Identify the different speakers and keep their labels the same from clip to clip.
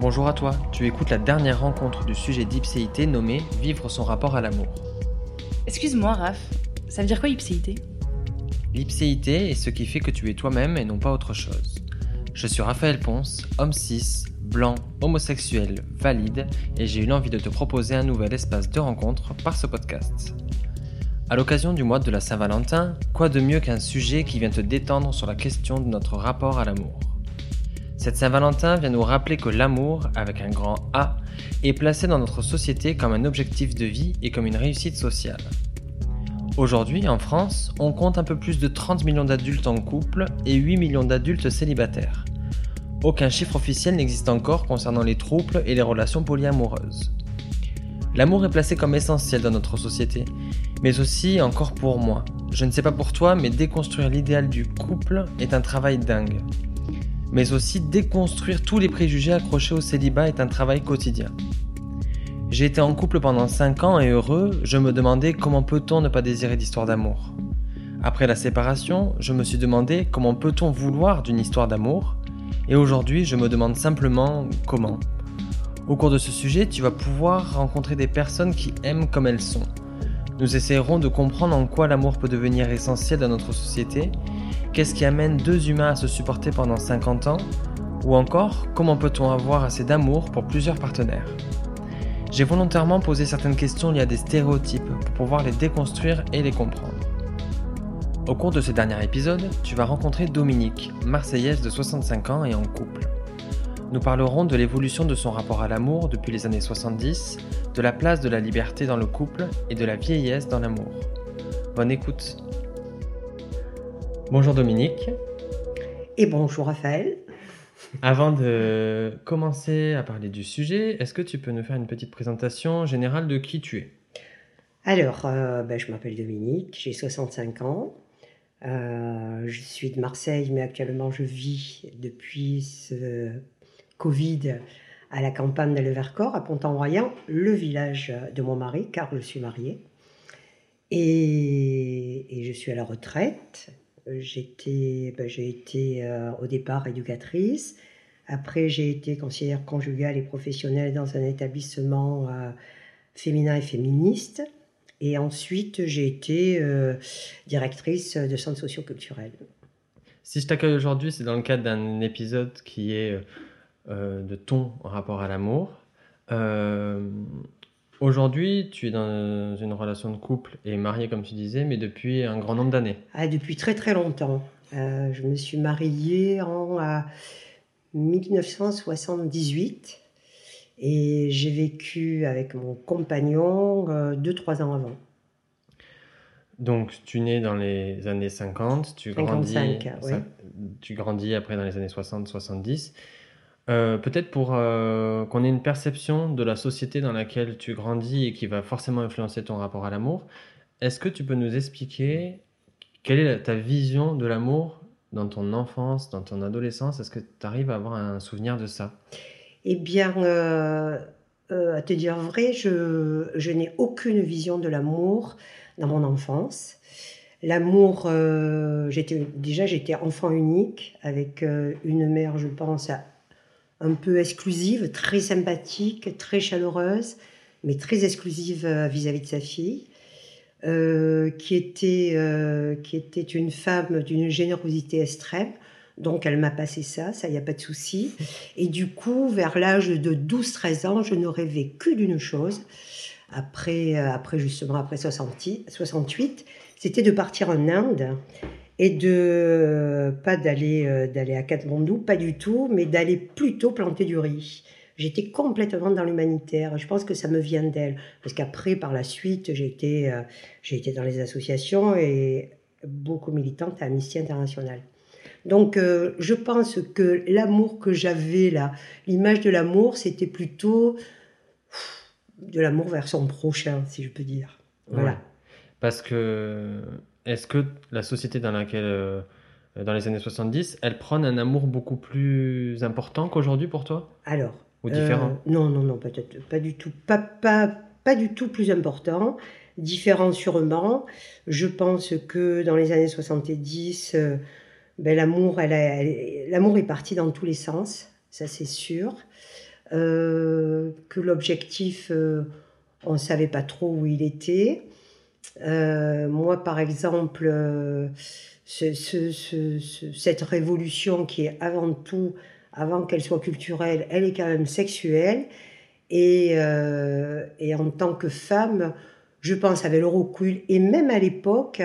Speaker 1: Bonjour à toi, tu écoutes la dernière rencontre du sujet d'Ipséité nommée Vivre son rapport à l'amour.
Speaker 2: Excuse-moi, Raph, ça veut dire quoi ipséité?
Speaker 1: L'ipséité est ce qui fait que tu es toi-même et non pas autre chose. Je suis Raphaël Ponce, homme cis, blanc, homosexuel, valide, et j'ai eu l'envie de te proposer un nouvel espace de rencontre par ce podcast. À l'occasion du mois de la Saint-Valentin, quoi de mieux qu'un sujet qui vient te détendre sur la question de notre rapport à l'amour? Cette Saint-Valentin vient nous rappeler que l'amour, avec un grand A, est placé dans notre société comme un objectif de vie et comme une réussite sociale. Aujourd'hui, en France, on compte un peu plus de 30 millions d'adultes en couple et 8 millions d'adultes célibataires. Aucun chiffre officiel n'existe encore concernant les troubles et les relations polyamoureuses. L'amour est placé comme essentiel dans notre société, mais aussi encore pour moi. Je ne sais pas pour toi, mais déconstruire l'idéal du couple est un travail dingue. Mais aussi déconstruire tous les préjugés accrochés au célibat est un travail quotidien. J'ai été en couple pendant 5 ans et heureux, je me demandais comment peut-on ne pas désirer d'histoire d'amour. Après la séparation, je me suis demandé comment peut-on vouloir d'une histoire d'amour, et aujourd'hui je me demande simplement comment. Au cours de ce sujet, tu vas pouvoir rencontrer des personnes qui aiment comme elles sont. Nous essayerons de comprendre en quoi l'amour peut devenir essentiel dans notre société, qu'est-ce qui amène deux humains à se supporter pendant 50 ans, ou encore comment peut-on avoir assez d'amour pour plusieurs partenaires. J'ai volontairement posé certaines questions liées à des stéréotypes pour pouvoir les déconstruire et les comprendre. Au cours de ce dernier épisode, tu vas rencontrer Dominique, marseillaise de 65 ans et en couple. Nous parlerons de l'évolution de son rapport à l'amour depuis les années 70, de la place de la liberté dans le couple et de la vieillesse dans l'amour. Bonne écoute. Bonjour Dominique.
Speaker 3: Et bonjour Raphaël.
Speaker 1: Avant de commencer à parler du sujet, est-ce que tu peux nous faire une petite présentation générale de qui tu es?
Speaker 3: Alors, euh, ben, je m'appelle Dominique, j'ai 65 ans. Euh, je suis de Marseille, mais actuellement je vis depuis ce Covid à la campagne de Vercors, à Pont-en-Royan, le village de mon mari, car je suis mariée. Et, et je suis à la retraite. J'étais, ben, j'ai été euh, au départ éducatrice. Après, j'ai été conseillère conjugale et professionnelle dans un établissement euh, féminin et féministe. Et ensuite, j'ai été euh, directrice de centre socioculturel.
Speaker 1: Si je t'accueille aujourd'hui, c'est dans le cadre d'un épisode qui est euh, de ton rapport à l'amour. Euh, Aujourd'hui, tu es dans une relation de couple et mariée, comme tu disais, mais depuis un grand nombre d'années.
Speaker 3: Ah, depuis très très longtemps. Euh, je me suis mariée en 1978 et j'ai vécu avec mon compagnon 2-3 ans avant.
Speaker 1: Donc, tu nais dans les années 50, tu
Speaker 3: 55,
Speaker 1: grandis, tu grandis après dans les années 60-70. Euh, Peut-être pour euh, qu'on ait une perception de la société dans laquelle tu grandis et qui va forcément influencer ton rapport à l'amour, est-ce que tu peux nous expliquer quelle est ta vision de l'amour dans ton enfance, dans ton adolescence? Est-ce que tu arrives à avoir un souvenir de ça?
Speaker 3: Eh bien, euh, à te dire vrai, je, n'ai aucune vision de l'amour dans mon enfance. L'amour, j'étais déjà j'étais enfant unique avec une mère, je pense, un peu exclusive, très sympathique, très chaleureuse, mais très exclusive euh, vis-à-vis de sa fille, euh, qui était euh, qui était une femme d'une générosité extrême. Donc elle m'a passé ça, ça y a pas de souci. Et du coup, vers l'âge de 12-13 ans, je ne rêvais que d'une chose. Après, après justement, après 60 68, c'était de partir en Inde et de pas d'aller euh, d'aller à Katmandou, pas du tout, mais d'aller plutôt planter du riz. J'étais complètement dans l'humanitaire. Je pense que ça me vient d'elle, parce qu'après, par la suite, j'ai été euh, j'ai été dans les associations et beaucoup militante à Amnesty International. Donc, euh, je pense que l'amour que j'avais là, l'image de l'amour, c'était plutôt de l'amour vers son prochain, si je peux dire. Voilà.
Speaker 1: Parce que est-ce que la société dans laquelle, euh, dans les années 70, elle prône un amour beaucoup plus important qu'aujourd'hui pour toi?
Speaker 3: Alors.
Speaker 1: Ou différent?
Speaker 3: euh, Non, non, non, peut-être pas du tout. Pas, pas, pas du tout plus important. Différent sûrement. Je pense que dans les années 70, euh, ben, l'amour, elle elle- l'amour est parti dans tous les sens, ça c'est sûr. euh, que l'objectif, on ne savait pas trop où il était. Euh, moi, par exemple, euh, ce- ce- ce- ce- cette révolution qui est avant tout, avant qu'elle soit culturelle, elle est quand même sexuelle. Et, euh, et en tant que femme, je pense avec le recul, et même à l'époque,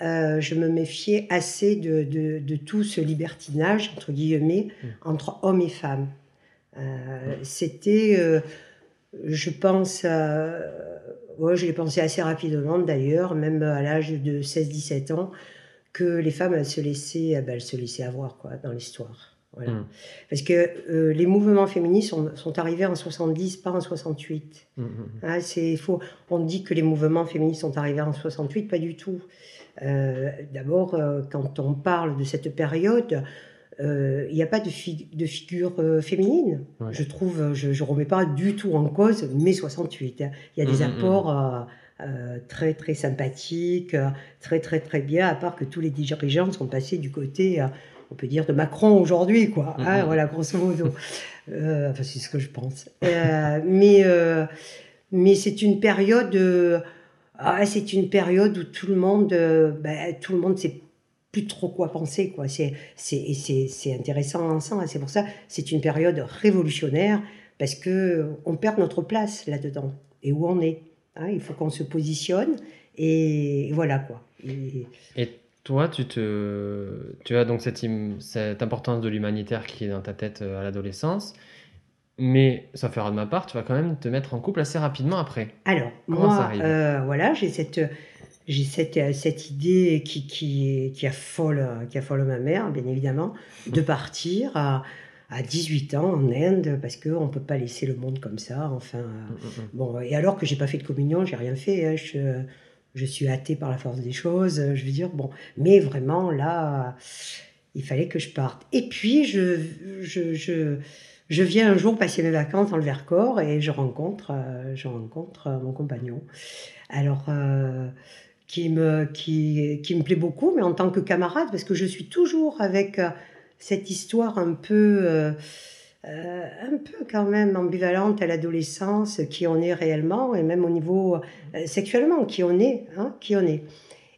Speaker 3: je me méfiais assez de, de- de tout ce libertinage, entre guillemets, entre hommes et femmes. Euh, C'était, je pense, euh, ouais, je l'ai pensé assez rapidement d'ailleurs, même à l'âge de 16-17 ans, que les femmes, elles se laissaient, eh ben, elles se laissaient avoir quoi, dans l'histoire. Voilà.
Speaker 1: Mm.
Speaker 3: Parce que euh, les mouvements féministes sont, sont arrivés en 70, pas en 68.
Speaker 1: Mm, mm,
Speaker 3: Hein, c'est faux. On dit que les mouvements féministes sont arrivés en 68, pas du tout. Euh, D'abord, euh, quand on parle de cette période, euh, il n'y a pas de, fi- de figure euh, féminine.
Speaker 1: Ouais.
Speaker 3: Je trouve, euh, je ne remets pas du tout en cause mai 68. hein. Il y a des
Speaker 1: Mhm, mhm.
Speaker 3: apports euh, euh, très très sympathiques, euh, très très très bien, à part que tous les dirigeants sont passés du côté, euh, on peut dire, de Macron aujourd'hui, quoi. hein,
Speaker 1: Mhm.
Speaker 3: voilà, grosso modo. Euh, enfin, c'est ce que je pense. Euh, mais euh, mais c'est une période, euh, ah, c'est une période où tout le monde, euh, ben, tout le monde sait plus trop quoi penser, quoi. C'est c'est c'est intéressant ensemble. C'est pour ça, c'est une période révolutionnaire parce que on perd notre place là-dedans et où on est. hein. il faut qu'on se positionne et voilà quoi. Et-
Speaker 1: Et toi, tu, te, tu as donc cette, cette importance de l'humanitaire qui est dans ta tête euh, à l'adolescence, mais ça fera de ma part, tu vas quand même te mettre en couple assez rapidement après.
Speaker 3: Alors,
Speaker 1: Comment ça
Speaker 3: moi,
Speaker 1: arrive?
Speaker 3: euh, voilà, j'ai cette, j'ai cette, euh, cette idée qui, qui, qui, affole, qui affole ma mère, bien évidemment, de partir à, à 18 ans en Inde, parce qu'on ne peut pas laisser le monde comme ça. Enfin, euh,
Speaker 1: Mm, mm, mm.
Speaker 3: bon, et alors que j'ai pas fait de communion, j'ai rien fait. hein, je, je suis athée par la force des choses, je veux dire, bon. Mais vraiment, là, il fallait que je parte. Et puis, je, je, je, je viens un jour passer mes vacances dans le Vercors et je rencontre, euh, je rencontre euh, mon compagnon. Alors, euh, qui, me, qui, qui me plaît beaucoup, mais en tant que camarade, parce que je suis toujours avec cette histoire un peu, un peu quand même ambivalente à l'adolescence, qui on est réellement, et même au niveau sexuellement, qui on est, hein, qui on est.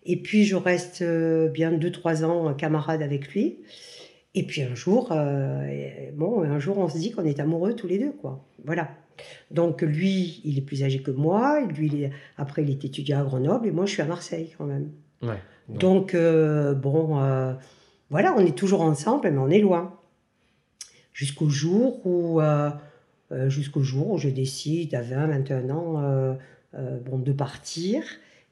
Speaker 3: Et puis, je reste bien 2-3 ans camarade avec lui. Et puis un jour, euh, et- bon, un jour, on se dit qu'on est amoureux tous les deux, quoi. Voilà. Donc lui, il est plus âgé que moi. Lui, il est- après, il est étudiant à Grenoble et moi, je suis à Marseille quand même.
Speaker 1: Ouais. Donc,
Speaker 3: Donc euh, bon, euh, voilà, on est toujours ensemble, mais on est loin. Jusqu'au jour où, euh, euh, jusqu'au jour où je décide à 20, 21 ans, euh, euh, bon, de partir.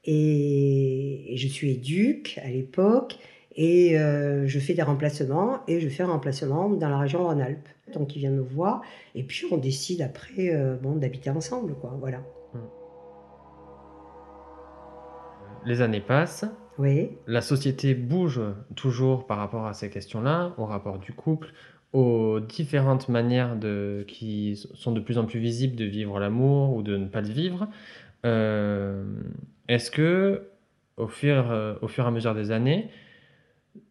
Speaker 3: Et, et je suis éduque à l'époque. Et euh, je fais des remplacements. Et je fais un remplacement dans la région Rhône-Alpes. Donc il vient me voir. Et puis on décide après euh, bon, d'habiter ensemble. Quoi, voilà.
Speaker 1: les années passent,
Speaker 3: Oui.
Speaker 1: la société bouge toujours par rapport à ces questions-là, au rapport du couple, aux différentes manières de, qui sont de plus en plus visibles de vivre l'amour ou de ne pas le vivre. Euh, Est-ce que, au fur, au fur et à mesure des années,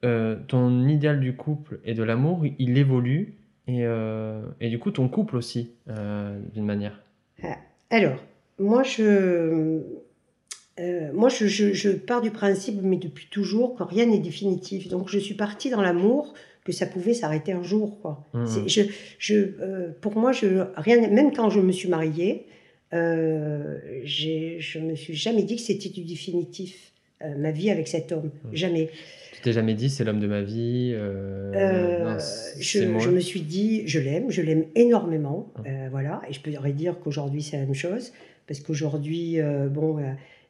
Speaker 1: euh, ton idéal du couple et de l'amour, il évolue et, euh, et du coup ton couple aussi, euh, d'une manière
Speaker 3: Alors, moi, je, euh, moi je, je- je pars du principe, mais depuis toujours, que rien n'est définitif. Donc, je suis partie dans l'amour que ça pouvait s'arrêter un jour. Quoi. C'est- Je, je, euh, pour moi, je, rien, même quand je me suis mariée, euh, j'ai- je me suis jamais dit que c'était du définitif. Euh, ma vie avec cet homme,
Speaker 1: Mhm.
Speaker 3: jamais.
Speaker 1: Tu t'es jamais dit c'est l'homme de ma vie euh,
Speaker 3: Euh,
Speaker 1: non,
Speaker 3: je, me suis dit, je l'aime, je l'aime énormément, euh, voilà, et je pourrais dire qu'aujourd'hui c'est la même chose, parce qu'aujourd'hui, bon,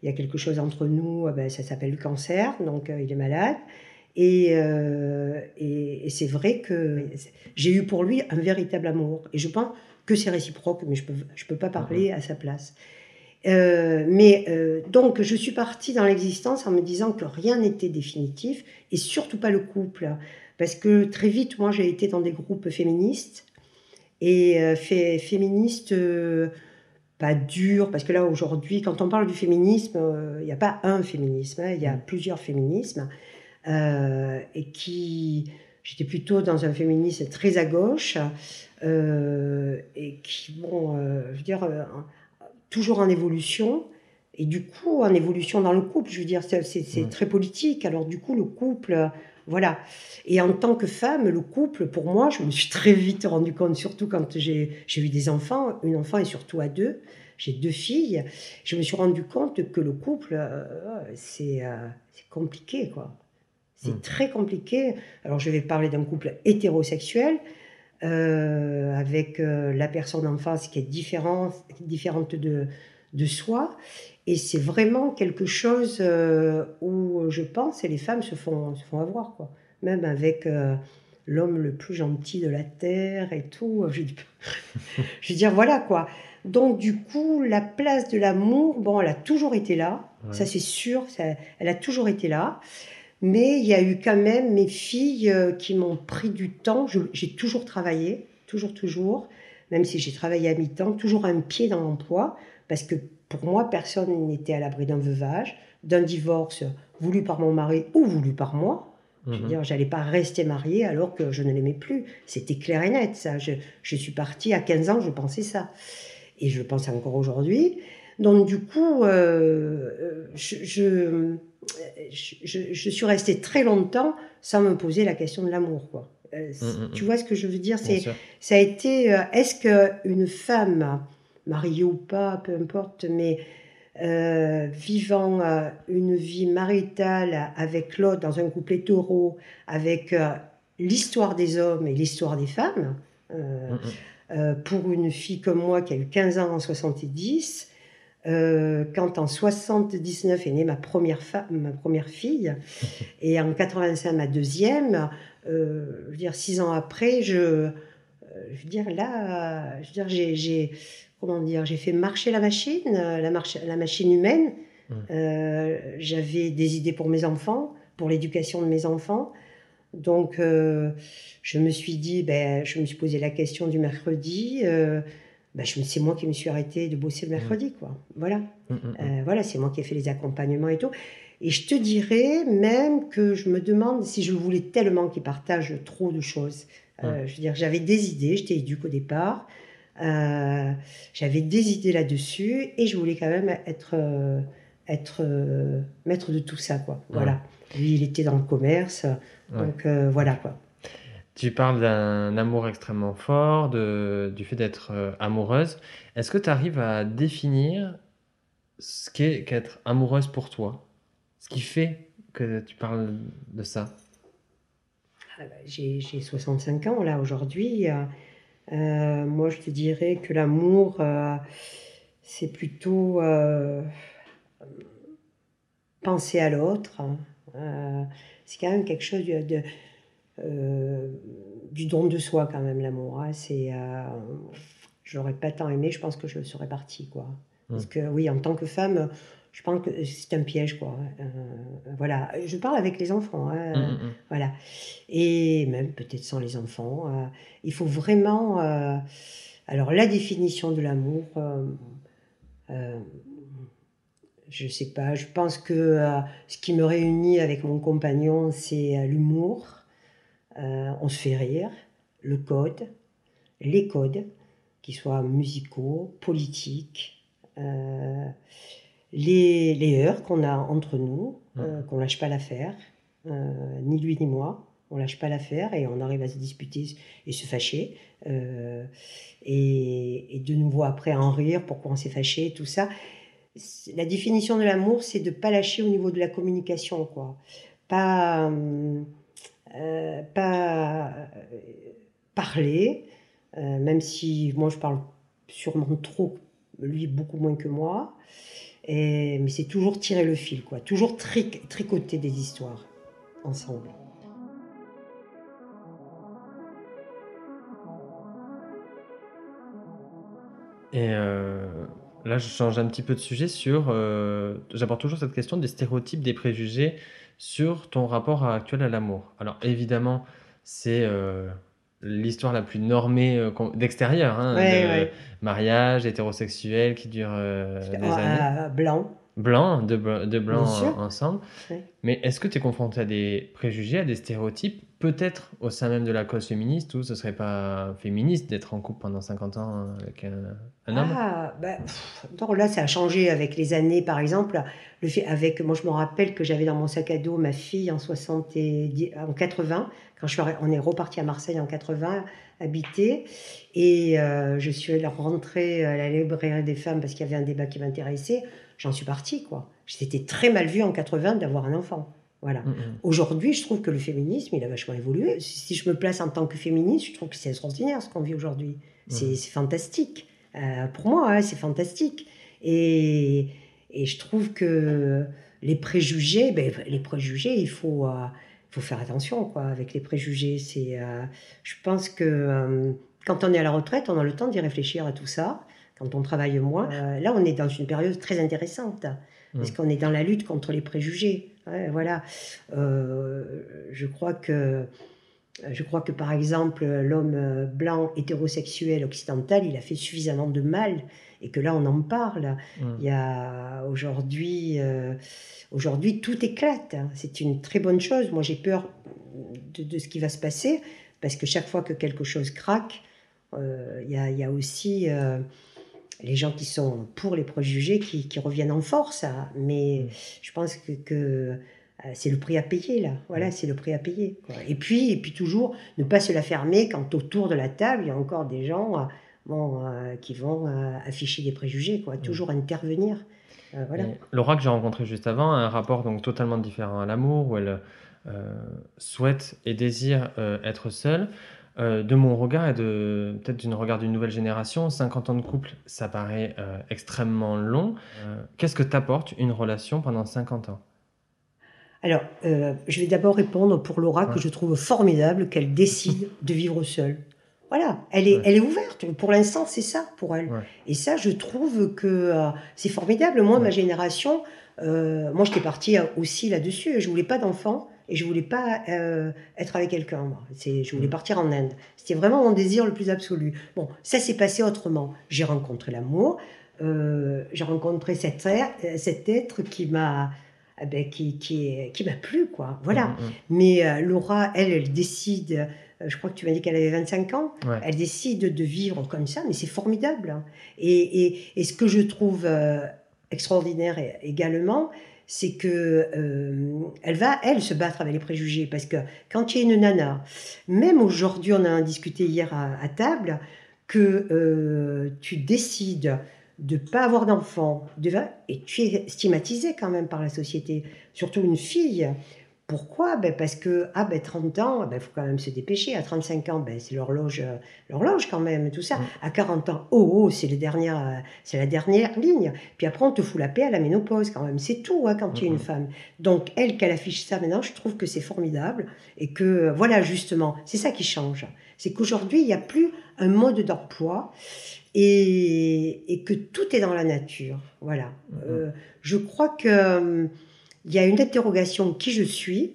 Speaker 3: il y a quelque chose entre nous, ben, ça s'appelle le cancer, donc il est malade, et, et, et c'est vrai que j'ai eu pour lui un véritable amour, et je pense que c'est réciproque, mais je peux, je peux pas parler à sa place. Euh, mais euh, donc, je suis partie dans l'existence en me disant que rien n'était définitif, et surtout pas le couple. Parce que très vite, moi, j'ai été dans des groupes féministes, et euh, fé- féministes pas durs, parce que là, aujourd'hui, quand on parle du féminisme, il n'y a pas un féminisme, hein, il y a plusieurs féminismes, et qui... J'étais plutôt dans un féminisme très à gauche, et qui, bon, je veux dire, toujours en évolution. Et du coup, en évolution dans le couple, je veux dire, c'est très politique. Alors du coup, le couple, euh, voilà. Et en tant que femme, le couple, pour moi, je me suis très vite rendu compte, surtout quand j'ai eu des enfants, une enfant et surtout à deux, j'ai deux filles, je me suis rendu compte que le couple, euh, c'est euh, c'est compliqué, quoi. C'est
Speaker 1: Mm.
Speaker 3: très compliqué. Alors je vais parler d'un couple hétérosexuel, euh, avec euh, la personne en face qui est différente, différente de, de soi. Et c'est vraiment quelque chose euh, où je pense et les femmes se font, se font avoir, quoi. Même avec l'homme le plus gentil de la terre et tout. Je, dis- je veux dire, voilà quoi. Donc du coup, la place de l'amour, bon, elle a toujours été là.
Speaker 1: Ouais.
Speaker 3: Ça c'est sûr, ça, elle a toujours été là. Mais il y a eu quand même mes filles euh, qui m'ont pris du temps. J'ai toujours travaillé, toujours, toujours. Même si j'ai travaillé à mi-temps, toujours un pied dans l'emploi. Parce que pour moi, personne n'était à l'abri d'un veuvage, d'un divorce voulu par mon mari ou voulu par moi. Je veux
Speaker 1: Mhm.
Speaker 3: dire, j'allais pas rester mariée alors que je ne l'aimais plus. C'était clair et net, ça. Je, je suis partie à 15 ans, je pensais ça. Et je pense encore aujourd'hui. Donc, du coup, euh, je, je, je- je suis restée très longtemps sans me poser la question de l'amour, quoi. Euh,
Speaker 1: Mm, mm,
Speaker 3: Tu
Speaker 1: mm.
Speaker 3: vois ce que je veux dire? C'est ça a été euh, est-ce qu'une femme mariée ou pas peu importe mais euh, vivant une vie maritale avec l'autre dans un couple hétéro avec l'histoire des hommes et l'histoire des femmes pour une fille comme moi qui a eu 15 ans en 70 euh, quand en 79 est née ma première, ma première fille et en 85 ma deuxième euh, je veux dire six ans après je euh, je veux dire là je veux dire j'ai- j'ai comment dire j'ai fait marcher la machine la, marche, la machine humaine
Speaker 1: Mm.
Speaker 3: Euh, j'avais des idées pour mes enfants pour l'éducation de mes enfants donc euh, je me suis dit ben je me suis posé la question du mercredi euh, je me- c'est moi qui me suis arrêtée de bosser le mercredi quoi voilà
Speaker 1: Mm, mm, mm.
Speaker 3: euh, voilà, c'est moi qui ai fait les accompagnements et tout. Et je te dirais même que je me demande si je voulais tellement qu'ils partagent trop de choses. Euh, Je veux dire, j'avais des idées, j'étais éduque au départ, euh, j'avais des idées là-dessus et je voulais quand même être, être maître de tout ça, quoi. Voilà. Lui, il était dans le commerce, donc voilà, quoi.
Speaker 1: Tu parles d'un amour extrêmement fort, de, du fait d'être euh, amoureuse. Est-ce que tu arrives à définir ce qu'est qu'être amoureuse pour toi? Ce qui fait que tu parles de ça?
Speaker 3: Ah bah, J'ai j'ai 65 ans là aujourd'hui. Euh, moi, je te dirais que l'amour, euh, c'est plutôt penser à l'autre. c'est quand même quelque chose de, euh, du don de soi quand même l'amour. hein. C'est, euh, je l'aurais pas tant aimé. Je pense que je serais partie quoi. Parce que oui, en tant que femme, je pense que c'est un piège quoi. Euh, voilà. Je parle avec les enfants. hein.
Speaker 1: Mm, mm, mm.
Speaker 3: Voilà. Et même peut-être sans les enfants. euh, il faut vraiment. alors, la définition de l'amour, je sais pas. Je pense que ce qui me réunit avec mon compagnon, c'est l'humour. Euh, on se fait rire. Le code. Les codes, qu'ils soient musicaux, politiques. euh, les, les heures qu'on a entre nous, euh, qu'on lâche pas l'affaire, euh, ni lui ni moi, on lâche pas l'affaire et on arrive à se disputer et se fâcher, et, et de nouveau après en rire, pourquoi on s'est fâché, tout ça. La définition de l'amour, c'est de pas lâcher au niveau de la communication, quoi. Pas, euh, euh, pas euh, parler, euh, même si moi je parle sûrement trop, lui beaucoup moins que moi. Mais c'est toujours tirer le fil, quoi. Toujours tric- tricoter des histoires ensemble.
Speaker 1: Et là, je change un petit peu de sujet sur. J'apporte toujours cette question des stéréotypes, des préjugés sur ton rapport actuel à l'amour. Alors, évidemment, c'est euh, l'histoire la plus normée euh, d'extérieur, hein,
Speaker 3: Ouais,
Speaker 1: de
Speaker 3: ouais.
Speaker 1: mariage hétérosexuel qui dure euh, des
Speaker 3: Ah,
Speaker 1: années.
Speaker 3: blanc.
Speaker 1: Blanc, de, de blanc ensemble.
Speaker 3: Ouais.
Speaker 1: Mais est-ce que tu es confronté à des préjugés, à des stéréotypes peut-être au sein même de la cause féministe ou ce serait pas féministe d'être en couple pendant 50 ans avec un, homme?
Speaker 3: Ah, bah, pff, là, ça a changé avec les années, par exemple. Avec, moi, je me rappelle que j'avais dans mon sac à dos ma fille en, 70, en 80, quand je suis, on est reparti à Marseille en 80, habiter. Et euh, je suis rentrée à la librairie des femmes parce qu'il y avait un débat qui m'intéressait. J'en suis partie, quoi. C'était très mal vu en 80 d'avoir un enfant. Voilà. Aujourd'hui, je trouve que le féminisme, il a vachement évolué. Si je me place en tant que féministe, je trouve que c'est extraordinaire ce qu'on vit aujourd'hui. C'est
Speaker 1: Mhm.
Speaker 3: c'est fantastique. Euh, pour moi, hein, c'est fantastique. Et, et je trouve que les préjugés, ben, les préjugés, il faut, euh, il faut faire attention quoi, avec les préjugés. C'est, euh, je pense que quand on est à la retraite, on a le temps d'y réfléchir à tout ça. Quand on travaille moins, là, on est dans une période très intéressante parce
Speaker 1: Mhm.
Speaker 3: qu'on est dans la lutte contre les préjugés. Voilà. Euh, je crois que je crois que par exemple l'homme blanc hétérosexuel occidental, il a fait suffisamment de mal et que là on en parle.
Speaker 1: Mm.
Speaker 3: Il y a aujourd'hui, euh, aujourd'hui tout éclate. C'est une très bonne chose. Moi j'ai peur de, de ce qui va se passer parce que chaque fois que quelque chose craque, euh, il y, a, il y a aussi euh, les gens qui sont pour les préjugés qui, qui reviennent en force. hein. Mais
Speaker 1: Mm.
Speaker 3: je pense que, que, euh, c'est le prix à payer là. Voilà, c'est le prix à payer. quoi. Et puis, et puis toujours ne pas se la fermer quand autour de la table il y a encore des gens. euh, bon, euh, qui vont euh, afficher des préjugés, quoi. Toujours intervenir. Euh, voilà.
Speaker 1: Laura que j'ai rencontrée juste avant a un rapport donc totalement différent à l'amour où elle souhaite et désire être seule. Euh, de mon regard et de peut-être d'une regard d'une nouvelle génération, 50 ans de couple, ça paraît euh, extrêmement long. Euh, Qu'est-ce que t'apporte une relation pendant 50 ans?
Speaker 3: Alors, je vais d'abord répondre pour Laura
Speaker 1: Ouais.
Speaker 3: que je trouve formidable qu'elle décide de vivre seule. Voilà, elle est,
Speaker 1: Ouais.
Speaker 3: elle est ouverte. Pour l'instant, c'est ça pour elle.
Speaker 1: Ouais.
Speaker 3: Et ça, je trouve que c'est formidable. Moi, ma génération, moi, j'étais partie aussi là-dessus. Je voulais pas d'enfant et je voulais pas euh, être avec quelqu'un. moi. C'est, je voulais
Speaker 1: Mm.
Speaker 3: partir en Inde. C'était vraiment mon désir le plus absolu. Bon, ça s'est passé autrement. J'ai rencontré l'amour. euh, j'ai rencontré cet être, cet être qui m'a, eh ben, qui, qui, qui m'a plu, quoi. Voilà.
Speaker 1: Mm, mm,
Speaker 3: Mais euh, Laura, elle, elle décide, euh, je crois que tu m'as dit qu'elle avait 25 ans.
Speaker 1: Ouais.
Speaker 3: elle décide de vivre comme ça, mais c'est formidable. hein. Et, et, et ce que je trouve euh, extraordinaire également, c'est que euh, elle va, elle, se battre avec les préjugés. Parce que quand il y a une nana, même aujourd'hui, on a discuté hier à, table, que euh, tu décides de pas avoir d'enfant, de- et tu es stigmatisé quand même par la société, surtout une fille. Pourquoi? Ben Parce que ah ben 30 ans, il faut quand même se dépêcher. À 35 ans, ben, c'est l'horloge, euh, l'horloge quand même, tout ça.
Speaker 1: Mm.
Speaker 3: À 40 ans, oh, oh c'est les dernières, euh, c'est la dernière ligne. Puis après, on te fout la paix à la ménopause quand même. C'est tout hein, quand tu es une femme. Donc elle, qu'elle affiche ça maintenant, je trouve que c'est formidable et que euh, voilà justement, c'est ça qui change. C'est qu'aujourd'hui, il n'y a plus un mode d'emploi et, et que tout est dans la nature. Voilà. Euh, je crois que euh, il y a une interrogation qui je suis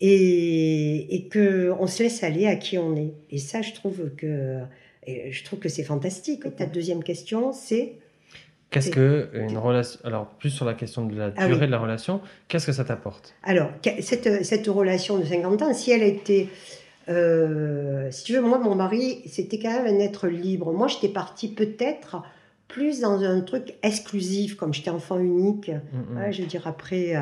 Speaker 3: et, et que on se laisse aller à qui on est. Et ça, je trouve que je trouve que c'est fantastique. Ta deuxième question, c'est?
Speaker 1: Qu'est-ce que une relation Alors plus sur la question de la
Speaker 3: Ah
Speaker 1: durée
Speaker 3: oui.
Speaker 1: de la relation, qu'est-ce que ça t'apporte?
Speaker 3: Alors cette, cette relation de 50 ans, si elle était euh, si tu veux, moi, mon mari, c'était quand même un être libre. Moi, j'étais partie peut-être plus dans un truc exclusif, comme j'étais enfant unique.
Speaker 1: Mm, mm.
Speaker 3: Ouais, je veux dire, après, euh,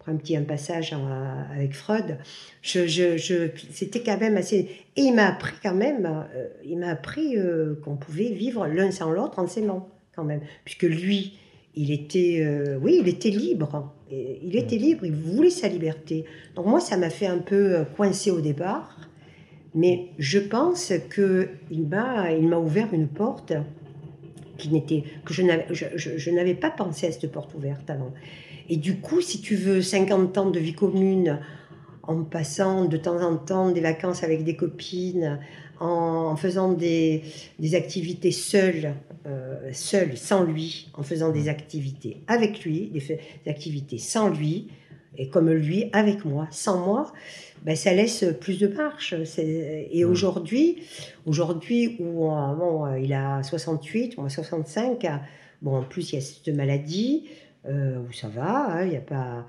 Speaker 3: après un petit un passage euh, avec Freud, je, je, je- c'était quand même assez. Et il m'a appris quand même, euh, il m'a appris qu'on pouvait vivre l'un sans l'autre en s'aimant, quand même. Puisque lui, il était, oui, il était libre. Il était libre, il voulait sa liberté. Donc moi, ça m'a fait un peu coincer au départ. Mais je pense que il m'a ouvert une porte n'était que je n'avais, pas pensé à cette porte ouverte avant. Et du coup, si tu veux 50 ans de vie commune, en passant de temps en temps des vacances avec des copines, en, faisant des, activités seules, euh, seules, sans lui, en faisant des activités avec lui, des activités sans lui, et comme lui, avec moi, sans moi, ben, ça laisse plus de marche. Et aujourd'hui, aujourd'hui où euh, bon, euh, il a 68, moi 65, euh, bon, en plus il y a cette maladie, euh, où ça va, hein, il y a pas...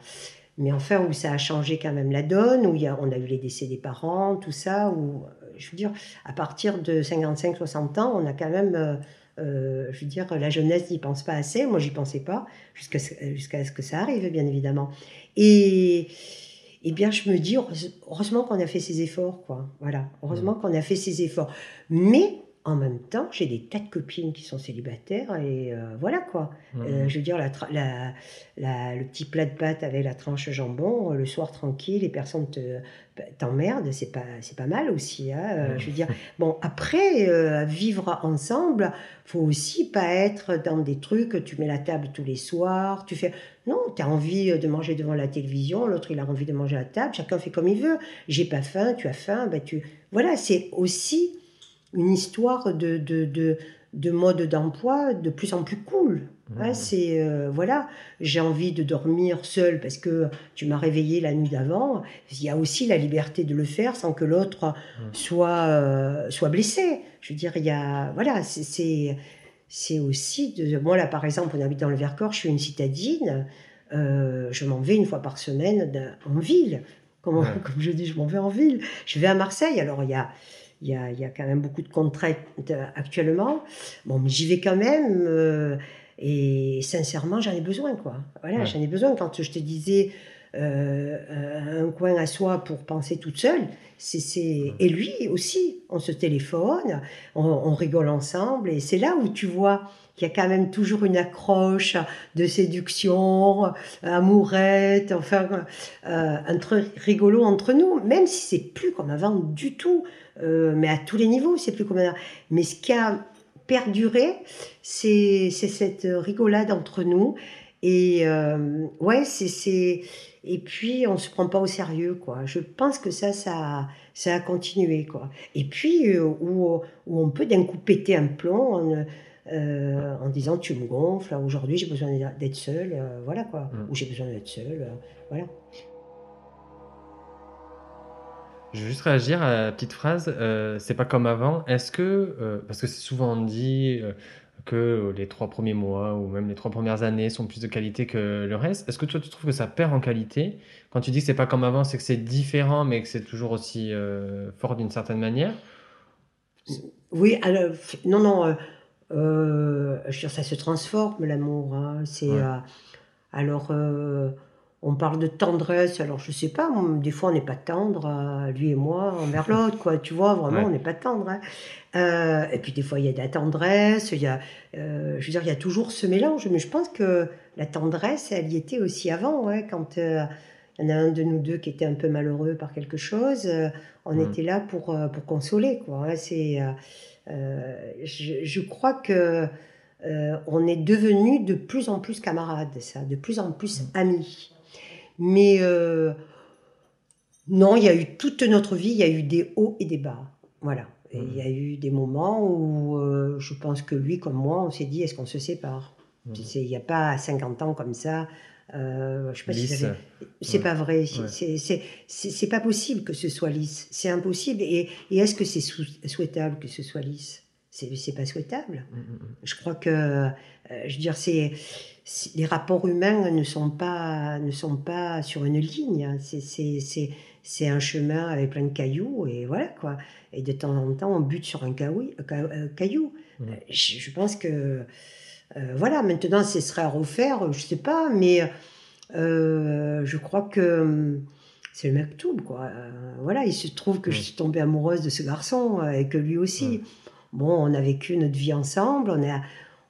Speaker 3: Mais enfin, où ça a changé quand même la donne, où il y a, on a eu les décès des parents, tout ça, où, je veux dire, à partir de 55-60 ans, on a quand même, euh, euh, je veux dire, la jeunesse n'y pense pas assez. Moi, j'y pensais pas, jusqu'à jusqu'à ce que ça arrive, bien évidemment. Et, eh bien, je me dis, heureusement qu'on a fait ces efforts, quoi. Voilà, heureusement mmh. qu'on a fait ces efforts. Mais en même temps, j'ai des tas de copines qui sont célibataires et euh, voilà quoi. Mmh. Euh, je veux dire, la, la, le petit plat de pâtes avec la tranche jambon, euh, le soir tranquille, les personnes t'emmerdent, c'est pas, c'est pas mal aussi. Hein, je veux dire, bon, après, vivre ensemble, faut aussi pas être dans des trucs, tu mets la table tous les soirs, tu fais. Non, tu as envie de manger devant la télévision, l'autre il a envie de manger à la table, chacun fait comme il veut. J'ai pas faim, tu as faim, ben tu. Voilà, c'est aussi une histoire de, de, de, de mode d'emploi de plus en plus cool. Hein, mmh. c'est euh, voilà, j'ai envie de dormir seul parce que tu m'as réveillé la nuit d'avant. Il y a aussi la liberté de le faire sans que l'autre mmh. soit euh, soit blessé. Je veux dire, il y a voilà, c'est c'est aussi de moi là par exemple, on habite dans le Vercors, je suis une citadine. Euh, je m'en vais une fois par semaine en ville. Comme, comme je dis, je m'en vais en ville. Je vais à Marseille. Alors il y a il y, a, il y a, quand même beaucoup de contraintes euh, actuellement. Bon, mais j'y vais quand même. Euh, et sincèrement, j'en ai besoin, quoi. Voilà, j'en ai besoin. Quand je te disais euh, un coin à soi pour penser toute seule, c'est, et lui aussi, on se téléphone, on, on rigole ensemble, et c'est là où tu vois qu'il y a quand même toujours une accroche de séduction, amourette, enfin, un truc rigolo entre nous, même si c'est plus comme avant du tout. Euh, mais à tous les niveaux, c'est plus commun. Mais ce qui a perduré, c'est cette rigolade entre nous. Et euh, ouais, c'est. Et puis, on se prend pas au sérieux, quoi. Je pense que ça, ça, ça a continué, quoi. Et puis, euh, où, où, on peut d'un coup péter un plomb en, en disant tu me gonfles, aujourd'hui j'ai besoin d'être seul, voilà, quoi. Mm. Ou j'ai besoin d'être seul, voilà.
Speaker 1: Je veux juste réagir à la petite phrase. Euh, c'est pas comme avant. Est-ce que, euh, parce que c'est souvent dit euh, que les trois premiers mois ou même les trois premières années sont plus de qualité que le reste, est-ce que toi tu trouves que ça perd en qualité? Quand tu dis que c'est pas comme avant, c'est que c'est différent, mais que c'est toujours aussi fort d'une certaine manière?
Speaker 3: Oui, alors, non, non. je veux dire, ça se transforme l'amour. Hein. c'est alors on parle de tendresse, alors je sais pas, des fois on n'est pas tendre, euh, lui et moi, envers l'autre, quoi, tu vois, vraiment on n'est pas tendre. Hein. Euh, et puis des fois il y a de la tendresse, il y a, euh, je veux dire, il y a toujours ce mélange, mais je pense que la tendresse, elle y était aussi avant, ouais, quand il y en a un de nous deux qui était un peu malheureux par quelque chose, on mmh. était là pour, pour consoler, quoi. Hein. c'est, je, je, crois que on est devenu de plus en plus camarades, ça, de plus en plus mmh. amis. Mais euh, non, il y a eu toute notre vie, il y a eu des hauts et des bas. Voilà. Et il y a eu des moments où euh, je pense que lui, comme moi, on s'est dit est-ce qu'on se sépare? Il n'y a pas 50 ans comme ça. Euh, je sais pas si c'est pas vrai. C'est pas possible que ce soit lisse. C'est impossible. Et, est-ce que c'est souhaitable que ce soit lisse? C'est pas souhaitable. Mm, mm, mm. Je crois que, je veux dire, c'est les rapports humains ne sont pas, ne sont pas sur une ligne. C'est un chemin avec plein de cailloux et voilà quoi. Et de temps en temps, on bute sur un euh, caillou. Mmh. Euh, je, pense que euh, voilà. Maintenant, ce serait à refaire, je sais pas, mais je crois que c'est le maktoub quoi. voilà, il se trouve que je mmh. suis tombée amoureuse de ce garçon et que lui aussi. Bon, on a vécu notre vie ensemble, on a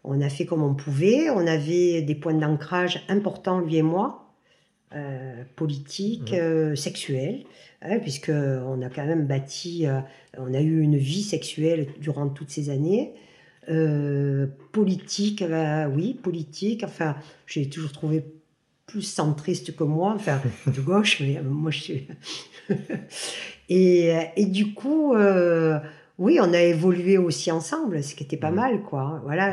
Speaker 3: on a fait comme on pouvait. On avait des points d'ancrage importants, lui et moi, euh, politiques, euh, sexuels, hein, puisqu'on a quand même bâti, euh, on a eu une vie sexuelle durant toutes ces années. politique, oui, politique. Enfin, j'ai toujours trouvé plus centriste que moi, enfin, de gauche, mais moi je suis. et, et, du coup oui, on a évolué aussi ensemble, ce qui était pas mal, quoi. Voilà,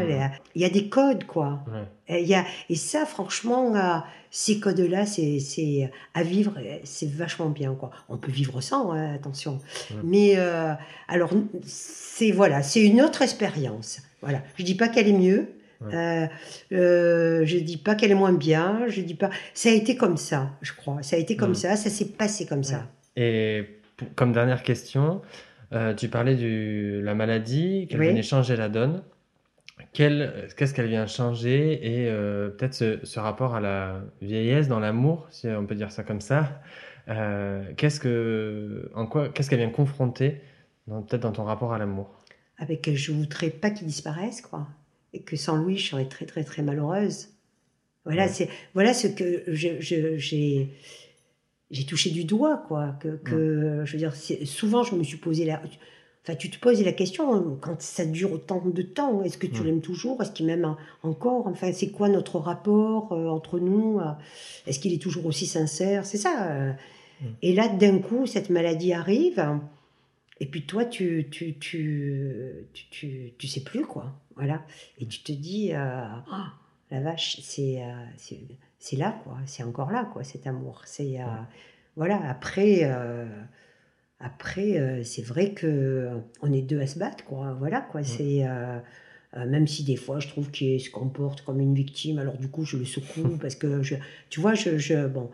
Speaker 3: il y a des codes, quoi. Et, y a, et ça, franchement, euh, ces codes-là, c'est à vivre, c'est vachement bien, quoi. On peut vivre sans, hein, attention. Mais euh, alors, c'est voilà, c'est une autre expérience. Voilà, je dis pas qu'elle est mieux, Euh, euh, je dis pas qu'elle est moins bien. Je dis pas. Ça a été comme ça, je crois. Ça a été comme
Speaker 1: Mm.
Speaker 3: ça. Ça s'est passé comme ça.
Speaker 1: Et pour- comme dernière question, euh, tu parlais de la maladie, qu'elle
Speaker 3: Oui.
Speaker 1: venait changer la donne. Qu'est-ce qu'elle vient changer et euh, peut-être ce, ce rapport à la vieillesse dans l'amour, si on peut dire ça comme ça. Euh, qu'est-ce que, en quoi, qu'est-ce qu'elle vient confronter, dans- peut-être dans ton rapport à l'amour?
Speaker 3: Avec, je voudrais pas qu'il disparaisse, quoi. Et que sans lui, je serais très, très, très malheureuse. Voilà,
Speaker 1: Ouais.
Speaker 3: c'est, voilà ce que je- je- j'ai, j'ai touché du doigt, quoi. Que, que je veux dire, souvent, je me suis posé la, enfin, tu te poses la question quand ça dure autant de temps. Est-ce que tu
Speaker 1: Mm.
Speaker 3: l'aimes toujours? Est-ce qu'il m'aime en- encore? Enfin, c'est quoi notre rapport euh, entre nous euh, Est-ce qu'il est toujours aussi sincère? C'est ça. euh.
Speaker 1: Mm.
Speaker 3: Et là, d'un coup, cette maladie arrive. Et puis toi, tu tu, tu, tu, tu, tu sais plus, quoi. Voilà. Et tu te dis, euh, Ah, la vache, c'est c'est- là, quoi. C'est encore là, quoi, cet amour. C'est, euh, voilà, après, euh, après euh, c'est vrai que on est deux à se battre, quoi. Voilà, quoi. C'est... même si des fois je trouve qu'il se comporte comme une victime, alors du coup je le secoue parce que je, tu vois, je, je- bon,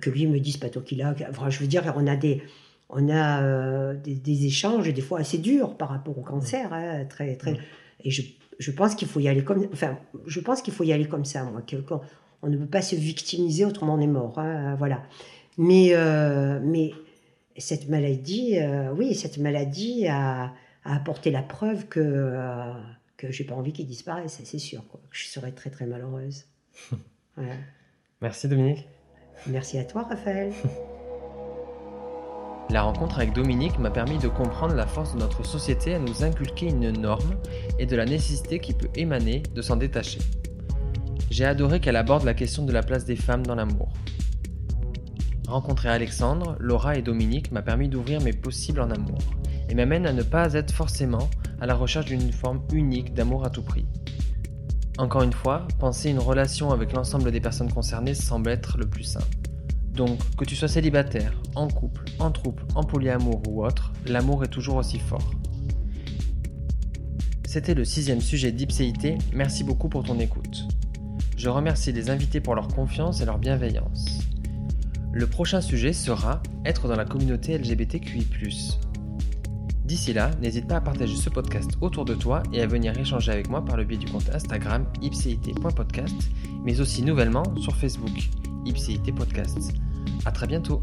Speaker 3: que lui me dise pas toi qu'il a, enfin, je veux dire, on a des, on a des, des échanges des fois assez durs par rapport au cancer, hein, très, très, et je, je pense qu'il faut y aller comme, enfin, je pense qu'il faut y aller comme ça, moi, on ne peut pas se victimiser autrement on est mort, hein, voilà. Mais, euh, mais cette maladie, euh, oui, cette maladie a, a apporté la preuve que euh, que j'ai pas envie qu'il disparaisse, c'est sûr, quoi. Je serais très très malheureuse. Voilà.
Speaker 1: Merci Dominique.
Speaker 3: Merci à toi, Raphaël.
Speaker 1: La rencontre avec Dominique m'a permis de comprendre la force de notre société à nous inculquer une norme et de la nécessité qui peut émaner de s'en détacher. J'ai adoré qu'elle aborde la question de la place des femmes dans l'amour. Rencontrer Alexandre, Laura et Dominique m'a permis d'ouvrir mes possibles en amour et m'amène à ne pas être forcément à la recherche d'une forme unique d'amour à tout prix. Encore une fois, penser une relation avec l'ensemble des personnes concernées semble être le plus simple. Donc, que tu sois célibataire, en couple, en troupe, en polyamour ou autre, l'amour est toujours aussi fort. C'était le sixième sujet d'Ipséité, merci beaucoup pour ton écoute. Je remercie les invités pour leur confiance et leur bienveillance. Le prochain sujet sera être dans la communauté LGBTQI+. D'ici là, n'hésite pas à partager ce podcast autour de toi et à venir échanger avec moi par le biais du compte Instagram ipcit.podcast, mais aussi nouvellement sur Facebook, ipcit podcast. À très bientôt